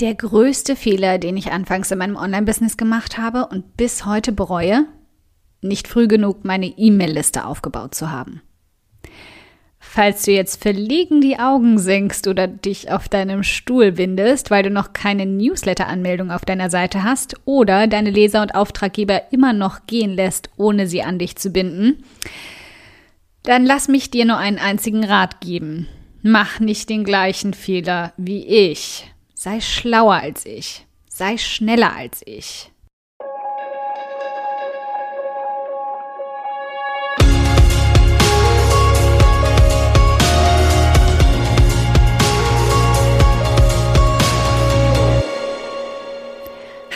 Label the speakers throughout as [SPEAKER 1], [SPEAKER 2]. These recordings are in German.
[SPEAKER 1] Der größte Fehler, den ich anfangs in meinem Online-Business gemacht habe und bis heute bereue, nicht früh genug meine E-Mail-Liste aufgebaut zu haben. Falls du jetzt verlegen die Augen senkst oder dich auf deinem Stuhl windest, weil du noch keine Newsletter-Anmeldung auf deiner Seite hast oder deine Leser und Auftraggeber immer noch gehen lässt, ohne sie an dich zu binden, dann lass mich dir nur einen einzigen Rat geben. Mach nicht den gleichen Fehler wie ich. Sei schlauer als ich. Sei schneller als ich.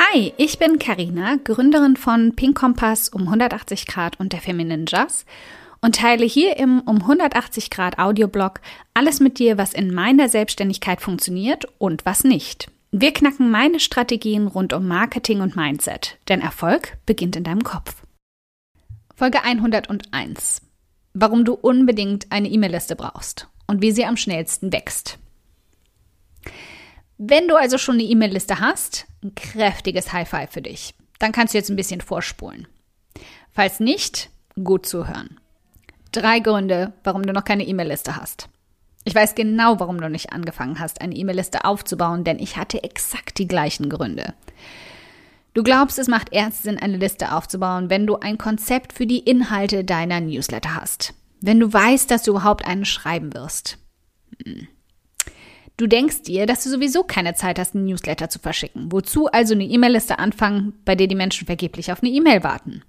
[SPEAKER 1] Hi, ich bin Karina, Gründerin von Pink Kompass um 180 Grad und der Feminine Jazz und teile hier im um 180 Grad Audioblog alles mit dir, was in meiner Selbstständigkeit funktioniert und was nicht. Wir knacken meine Strategien rund um Marketing und Mindset, denn Erfolg beginnt in deinem Kopf. Folge 101. Warum du unbedingt eine E-Mail-Liste brauchst und wie sie am schnellsten wächst. Wenn du also schon eine E-Mail-Liste hast, ein kräftiges High Five für dich. Dann kannst du jetzt ein bisschen vorspulen. Falls nicht, gut zuhören. Drei Gründe, warum du noch keine E-Mail-Liste hast. Ich weiß genau, warum du nicht angefangen hast, eine E-Mail-Liste aufzubauen, denn ich hatte exakt die gleichen Gründe. Du glaubst, es macht erst Sinn, eine Liste aufzubauen, wenn du ein Konzept für die Inhalte deiner Newsletter hast. Wenn du weißt, dass du überhaupt einen schreiben wirst. Hm. Du denkst dir, dass du sowieso keine Zeit hast, einen Newsletter zu verschicken. Wozu also eine E-Mail-Liste anfangen, bei der die Menschen vergeblich auf eine E-Mail warten?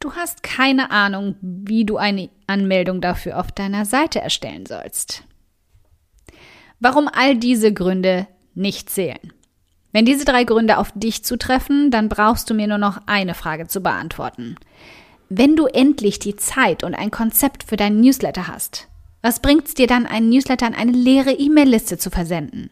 [SPEAKER 1] Du hast keine Ahnung, wie du eine Anmeldung dafür auf deiner Seite erstellen sollst. Warum all diese Gründe nicht zählen? Wenn diese drei Gründe auf dich zutreffen, dann brauchst du mir nur noch eine Frage zu beantworten. Wenn du endlich die Zeit und ein Konzept für deinen Newsletter hast, was bringt's dir dann, einen Newsletter an eine leere E-Mail-Liste zu versenden?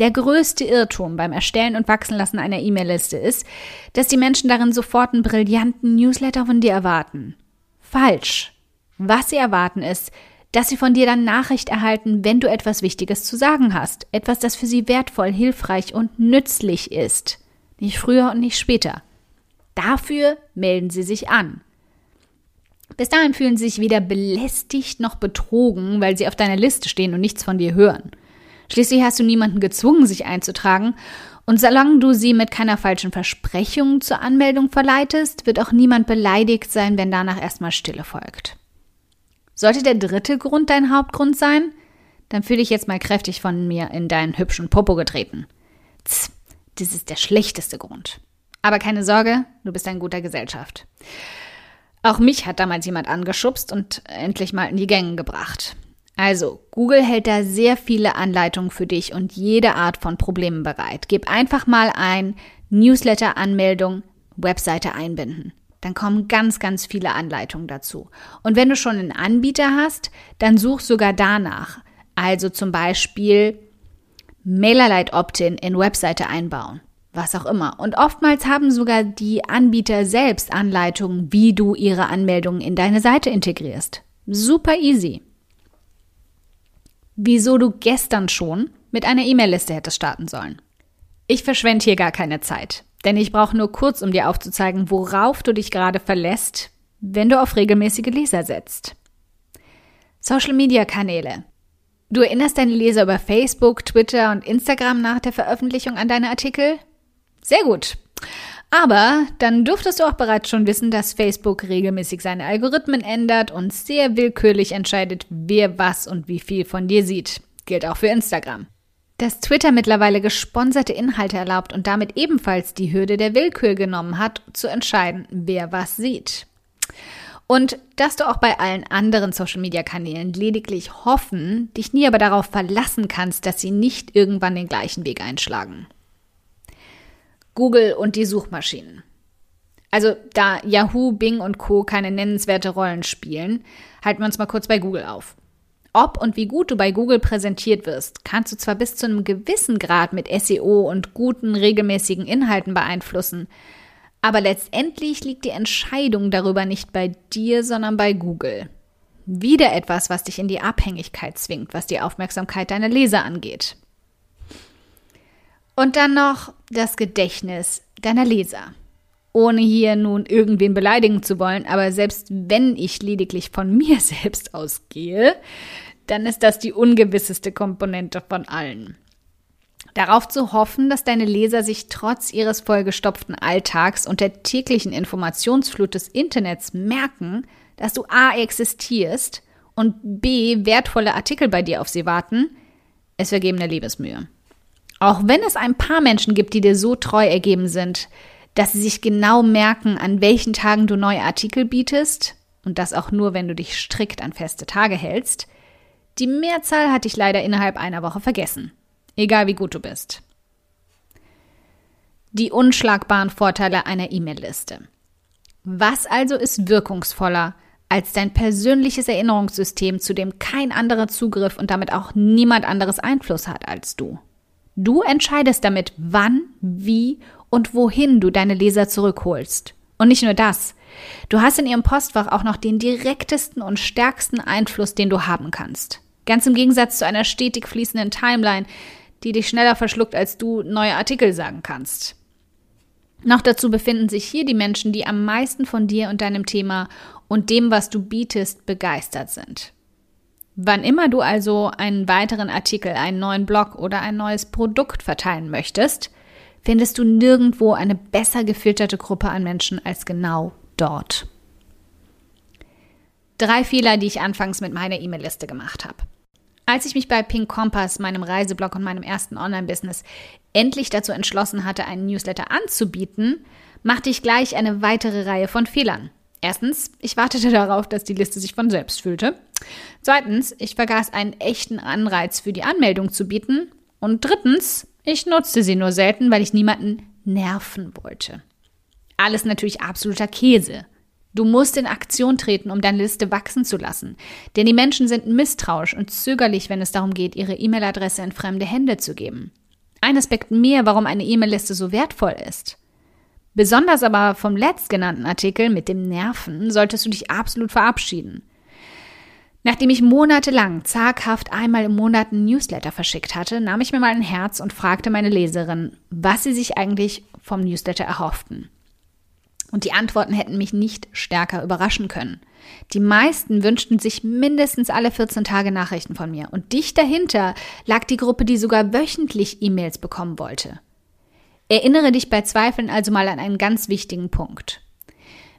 [SPEAKER 1] Der größte Irrtum beim Erstellen und Wachsenlassen einer E-Mail-Liste ist, dass die Menschen darin sofort einen brillanten Newsletter von dir erwarten. Falsch. Was sie erwarten ist, dass sie von dir dann Nachricht erhalten, wenn du etwas Wichtiges zu sagen hast. Etwas, das für sie wertvoll, hilfreich und nützlich ist. Nicht früher und nicht später. Dafür melden sie sich an. Bis dahin fühlen sie sich weder belästigt noch betrogen, weil sie auf deiner Liste stehen und nichts von dir hören. Schließlich hast du niemanden gezwungen, sich einzutragen. Und solange du sie mit keiner falschen Versprechung zur Anmeldung verleitest, wird auch niemand beleidigt sein, wenn danach erstmal Stille folgt. Sollte der dritte Grund dein Hauptgrund sein, dann fühle ich jetzt mal kräftig von mir in deinen hübschen Popo getreten. Tz, das ist der schlechteste Grund. Aber keine Sorge, du bist ein guter Gesellschaft. Auch mich hat damals jemand angeschubst und endlich mal in die Gänge gebracht. Also, Google hält da sehr viele Anleitungen für dich und jede Art von Problemen bereit. Gib einfach mal ein Newsletter-Anmeldung, Webseite einbinden. Dann kommen ganz, ganz viele Anleitungen dazu. Und wenn du schon einen Anbieter hast, dann such sogar danach. Also zum Beispiel Mailerlite Opt-in in Webseite einbauen. Was auch immer. Und oftmals haben sogar die Anbieter selbst Anleitungen, wie du ihre Anmeldungen in deine Seite integrierst. Super easy wieso du gestern schon mit einer E-Mail-Liste hättest starten sollen. Ich verschwende hier gar keine Zeit, denn ich brauche nur kurz, um dir aufzuzeigen, worauf du dich gerade verlässt, wenn du auf regelmäßige Leser setzt. Social-Media-Kanäle. Du erinnerst deine Leser über Facebook, Twitter und Instagram nach der Veröffentlichung an deine Artikel? Sehr gut. Aber dann dürftest du auch bereits schon wissen, dass Facebook regelmäßig seine Algorithmen ändert und sehr willkürlich entscheidet, wer was und wie viel von dir sieht. Gilt auch für Instagram. Dass Twitter mittlerweile gesponserte Inhalte erlaubt und damit ebenfalls die Hürde der Willkür genommen hat, zu entscheiden, wer was sieht. Und dass du auch bei allen anderen Social-Media-Kanälen lediglich hoffen, dich nie aber darauf verlassen kannst, dass sie nicht irgendwann den gleichen Weg einschlagen. Google und die Suchmaschinen. Also da Yahoo, Bing und Co keine nennenswerte Rollen spielen, halten wir uns mal kurz bei Google auf. Ob und wie gut du bei Google präsentiert wirst, kannst du zwar bis zu einem gewissen Grad mit SEO und guten regelmäßigen Inhalten beeinflussen, aber letztendlich liegt die Entscheidung darüber nicht bei dir, sondern bei Google. Wieder etwas, was dich in die Abhängigkeit zwingt, was die Aufmerksamkeit deiner Leser angeht. Und dann noch das Gedächtnis deiner Leser. Ohne hier nun irgendwen beleidigen zu wollen, aber selbst wenn ich lediglich von mir selbst ausgehe, dann ist das die ungewisseste Komponente von allen. Darauf zu hoffen, dass deine Leser sich trotz ihres vollgestopften Alltags und der täglichen Informationsflut des Internets merken, dass du A existierst und B wertvolle Artikel bei dir auf sie warten, ist vergebene Liebesmühe. Auch wenn es ein paar Menschen gibt, die dir so treu ergeben sind, dass sie sich genau merken, an welchen Tagen du neue Artikel bietest, und das auch nur, wenn du dich strikt an feste Tage hältst, die Mehrzahl hat dich leider innerhalb einer Woche vergessen. Egal wie gut du bist. Die unschlagbaren Vorteile einer E-Mail-Liste. Was also ist wirkungsvoller als dein persönliches Erinnerungssystem, zu dem kein anderer Zugriff und damit auch niemand anderes Einfluss hat als du? Du entscheidest damit, wann, wie und wohin du deine Leser zurückholst. Und nicht nur das. Du hast in ihrem Postfach auch noch den direktesten und stärksten Einfluss, den du haben kannst. Ganz im Gegensatz zu einer stetig fließenden Timeline, die dich schneller verschluckt, als du neue Artikel sagen kannst. Noch dazu befinden sich hier die Menschen, die am meisten von dir und deinem Thema und dem, was du bietest, begeistert sind. Wann immer du also einen weiteren Artikel, einen neuen Blog oder ein neues Produkt verteilen möchtest, findest du nirgendwo eine besser gefilterte Gruppe an Menschen als genau dort. Drei Fehler, die ich anfangs mit meiner E-Mail-Liste gemacht habe. Als ich mich bei Pink Compass, meinem Reiseblog und meinem ersten Online-Business endlich dazu entschlossen hatte, einen Newsletter anzubieten, machte ich gleich eine weitere Reihe von Fehlern. Erstens, ich wartete darauf, dass die Liste sich von selbst füllte. Zweitens, ich vergaß einen echten Anreiz für die Anmeldung zu bieten. Und drittens, ich nutzte sie nur selten, weil ich niemanden nerven wollte. Alles natürlich absoluter Käse. Du musst in Aktion treten, um deine Liste wachsen zu lassen. Denn die Menschen sind misstrauisch und zögerlich, wenn es darum geht, ihre E-Mail-Adresse in fremde Hände zu geben. Ein Aspekt mehr, warum eine E-Mail-Liste so wertvoll ist. Besonders aber vom letztgenannten Artikel mit dem Nerven solltest du dich absolut verabschieden. Nachdem ich monatelang zaghaft einmal im Monat einen Newsletter verschickt hatte, nahm ich mir mal ein Herz und fragte meine Leserin, was sie sich eigentlich vom Newsletter erhofften. Und die Antworten hätten mich nicht stärker überraschen können. Die meisten wünschten sich mindestens alle 14 Tage Nachrichten von mir. Und dicht dahinter lag die Gruppe, die sogar wöchentlich E-Mails bekommen wollte. Erinnere dich bei Zweifeln also mal an einen ganz wichtigen Punkt.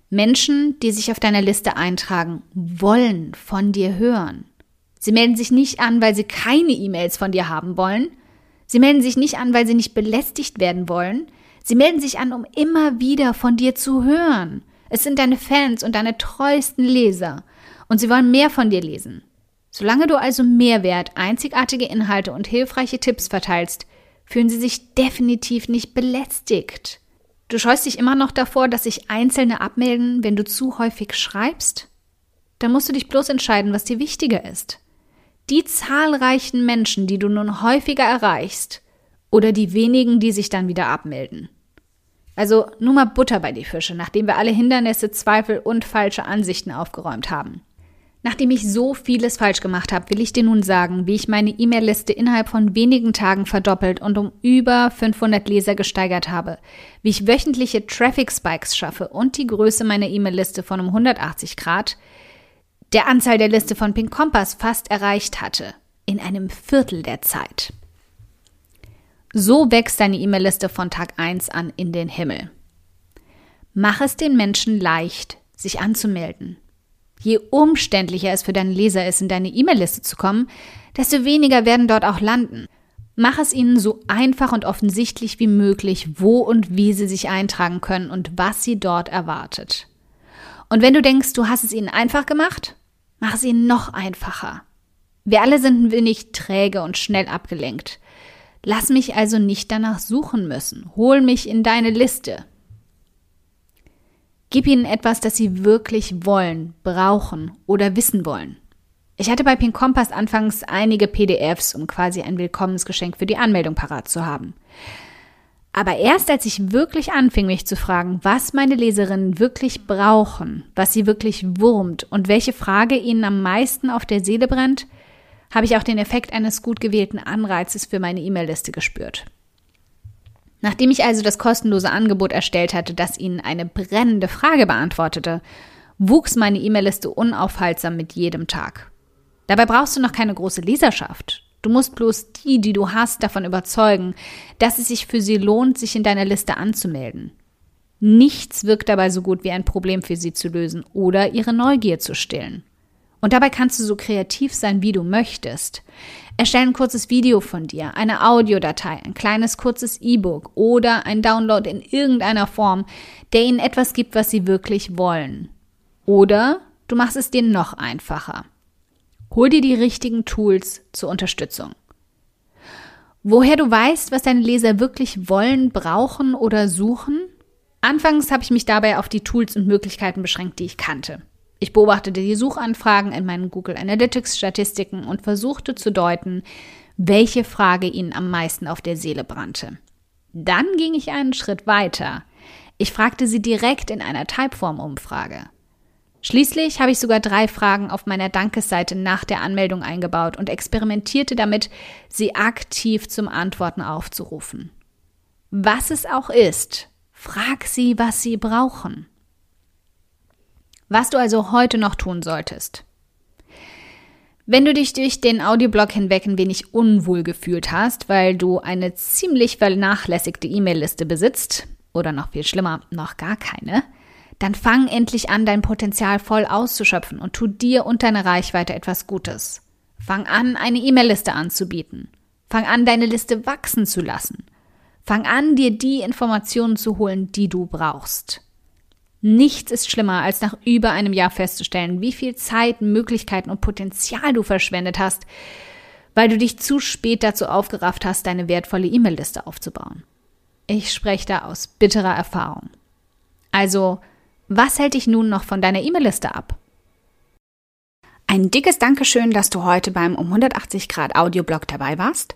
[SPEAKER 1] Menschen, die sich auf deiner Liste eintragen, wollen von dir hören. Sie melden sich nicht an, weil sie keine E-Mails von dir haben wollen. Sie melden sich nicht an, weil sie nicht belästigt werden wollen. Sie melden sich an, um immer wieder von dir zu hören. Es sind deine Fans und deine treuesten Leser. Und sie wollen mehr von dir lesen. Solange du also Mehrwert, einzigartige Inhalte und hilfreiche Tipps verteilst, fühlen sie sich definitiv nicht belästigt. Du scheust dich immer noch davor, dass sich Einzelne abmelden, wenn du zu häufig schreibst? Dann musst du dich bloß entscheiden, was dir wichtiger ist. Die zahlreichen Menschen, die du nun häufiger erreichst, oder die wenigen, die sich dann wieder abmelden. Also nur mal Butter bei die Fische, nachdem wir alle Hindernisse, Zweifel und falsche Ansichten aufgeräumt haben. Nachdem ich so vieles falsch gemacht habe, will ich dir nun sagen, wie ich meine E-Mail-Liste innerhalb von wenigen Tagen verdoppelt und um über 500 Leser gesteigert habe, wie ich wöchentliche Traffic Spikes schaffe und die Größe meiner E-Mail-Liste von um 180 Grad der Anzahl der Liste von Pink Compass fast erreicht hatte, in einem Viertel der Zeit. So wächst deine E-Mail-Liste von Tag 1 an in den Himmel. Mach es den Menschen leicht, sich anzumelden. Je umständlicher es für deinen Leser ist, in deine E-Mail-Liste zu kommen, desto weniger werden dort auch landen. Mach es ihnen so einfach und offensichtlich wie möglich, wo und wie sie sich eintragen können und was sie dort erwartet. Und wenn du denkst, du hast es ihnen einfach gemacht, mach es ihnen noch einfacher. Wir alle sind ein wenig träge und schnell abgelenkt. Lass mich also nicht danach suchen müssen. Hol mich in deine Liste. Gib ihnen etwas, das sie wirklich wollen, brauchen oder wissen wollen. Ich hatte bei Pink Kompass anfangs einige PDFs, um quasi ein Willkommensgeschenk für die Anmeldung parat zu haben. Aber erst als ich wirklich anfing, mich zu fragen, was meine Leserinnen wirklich brauchen, was sie wirklich wurmt und welche Frage ihnen am meisten auf der Seele brennt, habe ich auch den Effekt eines gut gewählten Anreizes für meine E-Mail-Liste gespürt. Nachdem ich also das kostenlose Angebot erstellt hatte, das Ihnen eine brennende Frage beantwortete, wuchs meine E-Mail-Liste unaufhaltsam mit jedem Tag. Dabei brauchst du noch keine große Leserschaft. Du musst bloß die, die du hast, davon überzeugen, dass es sich für sie lohnt, sich in deiner Liste anzumelden. Nichts wirkt dabei so gut wie ein Problem für sie zu lösen oder ihre Neugier zu stillen. Und dabei kannst du so kreativ sein, wie du möchtest. Erstell ein kurzes Video von dir, eine Audiodatei, ein kleines kurzes E-Book oder ein Download in irgendeiner Form, der ihnen etwas gibt, was sie wirklich wollen. Oder du machst es dir noch einfacher. Hol dir die richtigen Tools zur Unterstützung. Woher du weißt, was deine Leser wirklich wollen, brauchen oder suchen? Anfangs habe ich mich dabei auf die Tools und Möglichkeiten beschränkt, die ich kannte. Ich beobachtete die Suchanfragen in meinen Google Analytics Statistiken und versuchte zu deuten, welche Frage ihnen am meisten auf der Seele brannte. Dann ging ich einen Schritt weiter. Ich fragte sie direkt in einer Typeform-Umfrage. Schließlich habe ich sogar drei Fragen auf meiner Dankesseite nach der Anmeldung eingebaut und experimentierte damit, sie aktiv zum Antworten aufzurufen. Was es auch ist, frag sie, was sie brauchen. Was du also heute noch tun solltest. Wenn du dich durch den Audioblog hinweg ein wenig unwohl gefühlt hast, weil du eine ziemlich vernachlässigte E-Mail-Liste besitzt, oder noch viel schlimmer, noch gar keine, dann fang endlich an, dein Potenzial voll auszuschöpfen und tu dir und deiner Reichweite etwas Gutes. Fang an, eine E-Mail-Liste anzubieten. Fang an, deine Liste wachsen zu lassen. Fang an, dir die Informationen zu holen, die du brauchst. Nichts ist schlimmer, als nach über einem Jahr festzustellen, wie viel Zeit, Möglichkeiten und Potenzial du verschwendet hast, weil du dich zu spät dazu aufgerafft hast, deine wertvolle E-Mail-Liste aufzubauen. Ich spreche da aus bitterer Erfahrung. Also was hält dich nun noch von deiner E-Mail-Liste ab? Ein dickes Dankeschön, dass du heute beim um 180 Grad Audioblog dabei warst.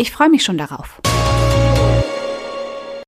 [SPEAKER 1] Ich freue mich schon darauf.